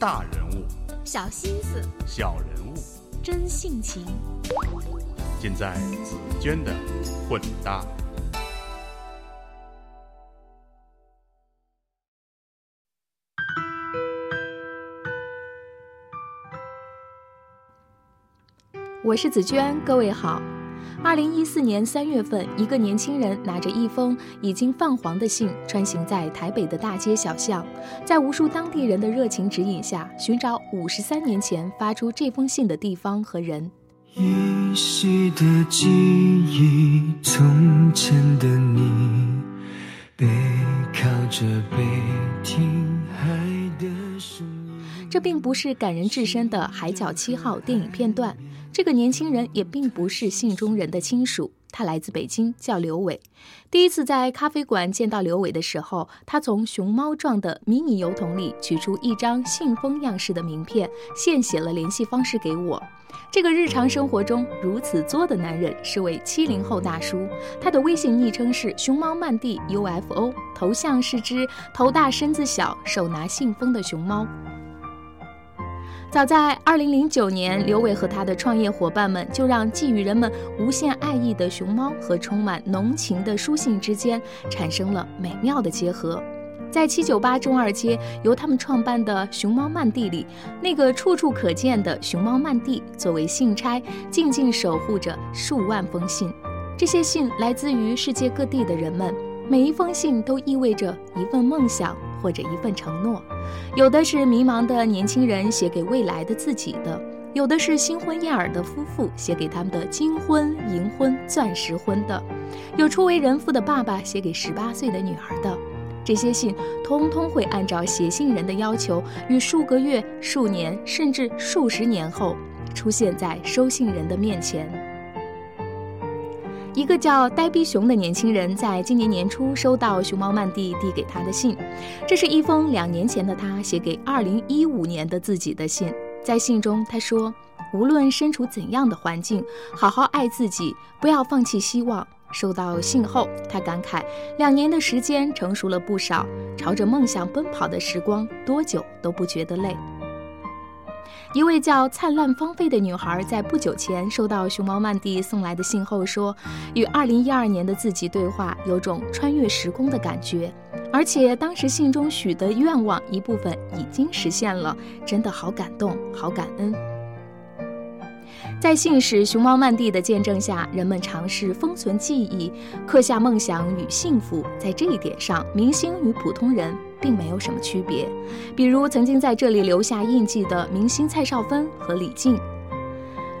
大人物，小心思，小人物，真性情，尽在紫娟的混搭。我是紫娟，各位好。二零一四年三月份，一个年轻人拿着一封已经泛黄的信，穿行在台北的大街小巷，在无数当地人的热情指引下，寻找五十三年前发出这封信的地方和人。依稀的记忆，从前的你，背靠着背听海的声音。这并不是感人至深的《海角七号》电影片段。这个年轻人也并不是信中人的亲属，他来自北京，叫刘伟。第一次在咖啡馆见到刘伟的时候，他从熊猫状的迷你邮筒里取出一张信封样式的名片，现写了联系方式给我。这个日常生活中如此作的男人是位七零后大叔，他的微信昵称是熊猫曼蒂 UFO，头像是只头大身子小、手拿信封的熊猫。早在二零零九年，刘伟和他的创业伙伴们就让寄予人们无限爱意的熊猫和充满浓情的书信之间产生了美妙的结合。在七九八中二街由他们创办的熊猫漫地里，那个处处可见的熊猫漫地作为信差，静静守护着数万封信。这些信来自于世界各地的人们，每一封信都意味着一份梦想。或者一份承诺，有的是迷茫的年轻人写给未来的自己的，有的是新婚燕尔的夫妇写给他们的金婚、银婚、钻石婚的，有初为人父的爸爸写给十八岁的女儿的。这些信通通会按照写信人的要求，于数个月、数年甚至数十年后，出现在收信人的面前。一个叫呆逼熊的年轻人，在今年年初收到熊猫曼蒂递给他的信，这是一封两年前的他写给2015年的自己的信。在信中，他说：“无论身处怎样的环境，好好爱自己，不要放弃希望。”收到信后，他感慨：两年的时间成熟了不少，朝着梦想奔跑的时光，多久都不觉得累。一位叫灿烂芳菲的女孩在不久前收到熊猫曼蒂送来的信后说：“与2012年的自己对话，有种穿越时空的感觉，而且当时信中许的愿望一部分已经实现了，真的好感动，好感恩。”在信使熊猫曼蒂的见证下，人们尝试封存记忆，刻下梦想与幸福。在这一点上，明星与普通人并没有什么区别。比如曾经在这里留下印记的明星蔡少芬和李静，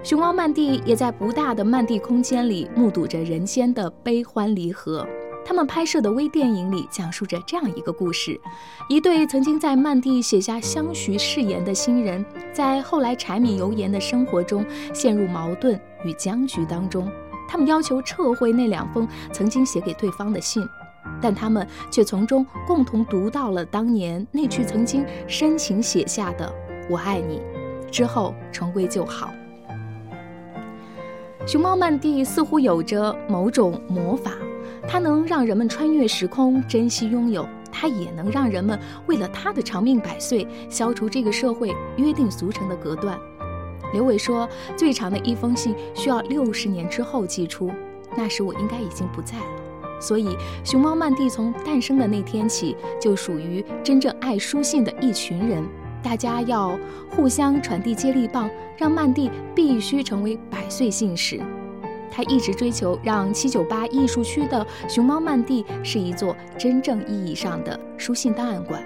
熊猫曼蒂也在不大的曼蒂空间里目睹着人间的悲欢离合。他们拍摄的微电影里讲述着这样一个故事：一对曾经在曼蒂写下相许誓言的新人，在后来柴米油盐的生活中陷入矛盾与僵局当中。他们要求撤回那两封曾经写给对方的信，但他们却从中共同读到了当年那句曾经深情写下的“我爱你”，之后重归就好。熊猫曼蒂似乎有着某种魔法。它能让人们穿越时空，珍惜拥有；它也能让人们为了它的长命百岁，消除这个社会约定俗成的隔断。刘伟说，最长的一封信需要六十年之后寄出，那时我应该已经不在了。所以，熊猫曼蒂从诞生的那天起，就属于真正爱书信的一群人。大家要互相传递接力棒，让曼蒂必须成为百岁信使。他一直追求让七九八艺术区的熊猫曼蒂是一座真正意义上的书信档案馆。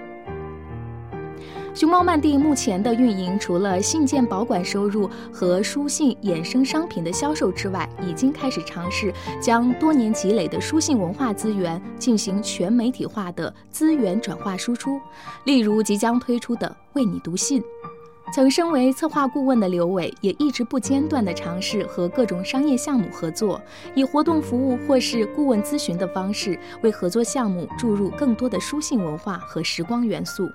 熊猫曼蒂目前的运营，除了信件保管收入和书信衍生商品的销售之外，已经开始尝试将多年积累的书信文化资源进行全媒体化的资源转化输出，例如即将推出的“为你读信”。曾身为策划顾问的刘伟，也一直不间断地尝试和各种商业项目合作，以活动服务或是顾问咨询的方式，为合作项目注入更多的书信文化和时光元素。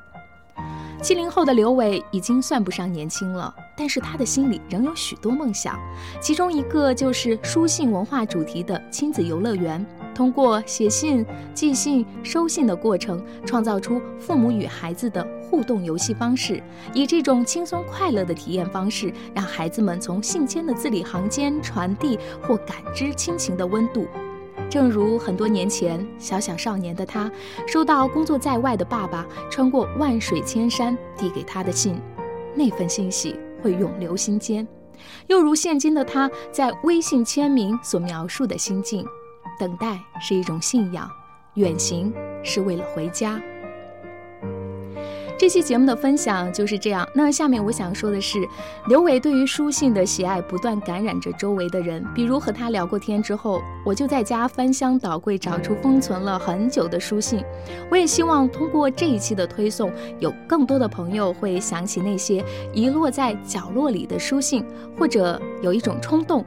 七零后的刘伟已经算不上年轻了，但是他的心里仍有许多梦想，其中一个就是书信文化主题的亲子游乐园。通过写信、寄信、收信的过程，创造出父母与孩子的互动游戏方式，以这种轻松快乐的体验方式，让孩子们从信笺的字里行间传递或感知亲情的温度。正如很多年前，小小少年的他，收到工作在外的爸爸穿过万水千山递给他的信，那份欣喜会永留心间。又如现今的他在微信签名所描述的心境。等待是一种信仰，远行是为了回家。这期节目的分享就是这样。那下面我想说的是，刘伟对于书信的喜爱不断感染着周围的人。比如和他聊过天之后，我就在家翻箱倒柜找出封存了很久的书信。我也希望通过这一期的推送，有更多的朋友会想起那些遗落在角落里的书信，或者有一种冲动。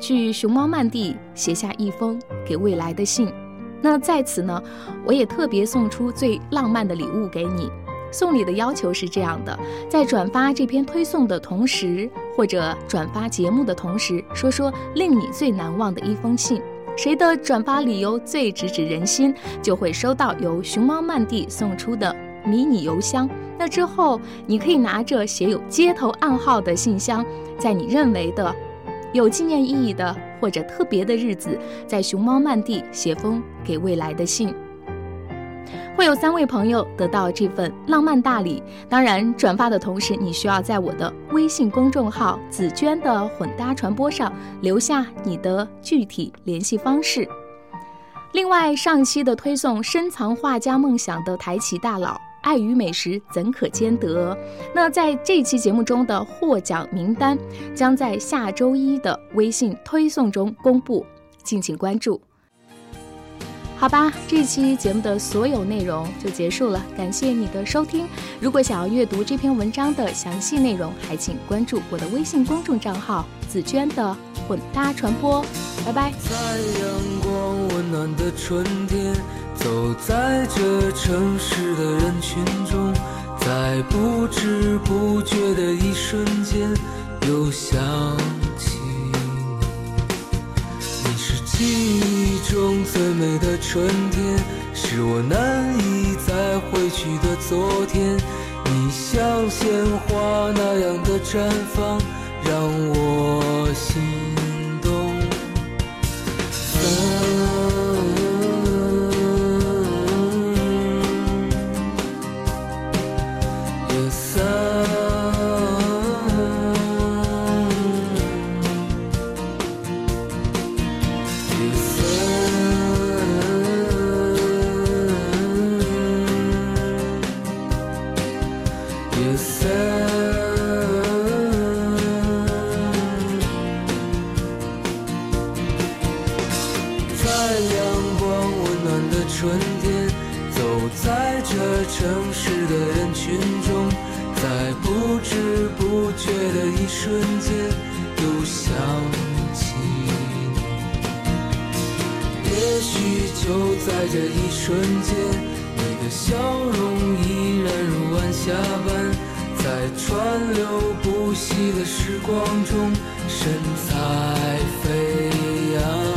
去熊猫漫地写下一封给未来的信，那在此呢，我也特别送出最浪漫的礼物给你。送礼的要求是这样的：在转发这篇推送的同时，或者转发节目的同时，说说令你最难忘的一封信。谁的转发理由最直指人心，就会收到由熊猫曼蒂送出的迷你邮箱。那之后，你可以拿着写有街头暗号的信箱，在你认为的。有纪念意义的或者特别的日子，在熊猫曼蒂写封给未来的信，会有三位朋友得到这份浪漫大礼。当然，转发的同时，你需要在我的微信公众号“紫娟的混搭传播”上留下你的具体联系方式。另外，上期的推送深藏画家梦想的台企大佬。爱与美食怎可兼得？那在这期节目中的获奖名单将在下周一的微信推送中公布，敬请关注。好吧，这期节目的所有内容就结束了，感谢你的收听。如果想要阅读这篇文章的详细内容，还请关注我的微信公众账号“紫娟的混搭传播”。拜拜。在阳光温暖的春天。走在这城市的人群中，在不知不觉的一瞬间，又想记忆中最美的春天，是我难以再回去的昨天。你像鲜花那样的绽放，让我心。天在阳光温暖的春天走在这城市的人群中在不知不觉的一瞬间又想起你。也许就在这一瞬间你的笑容依然如晚霞般在川流不息的时光中，神采飞扬。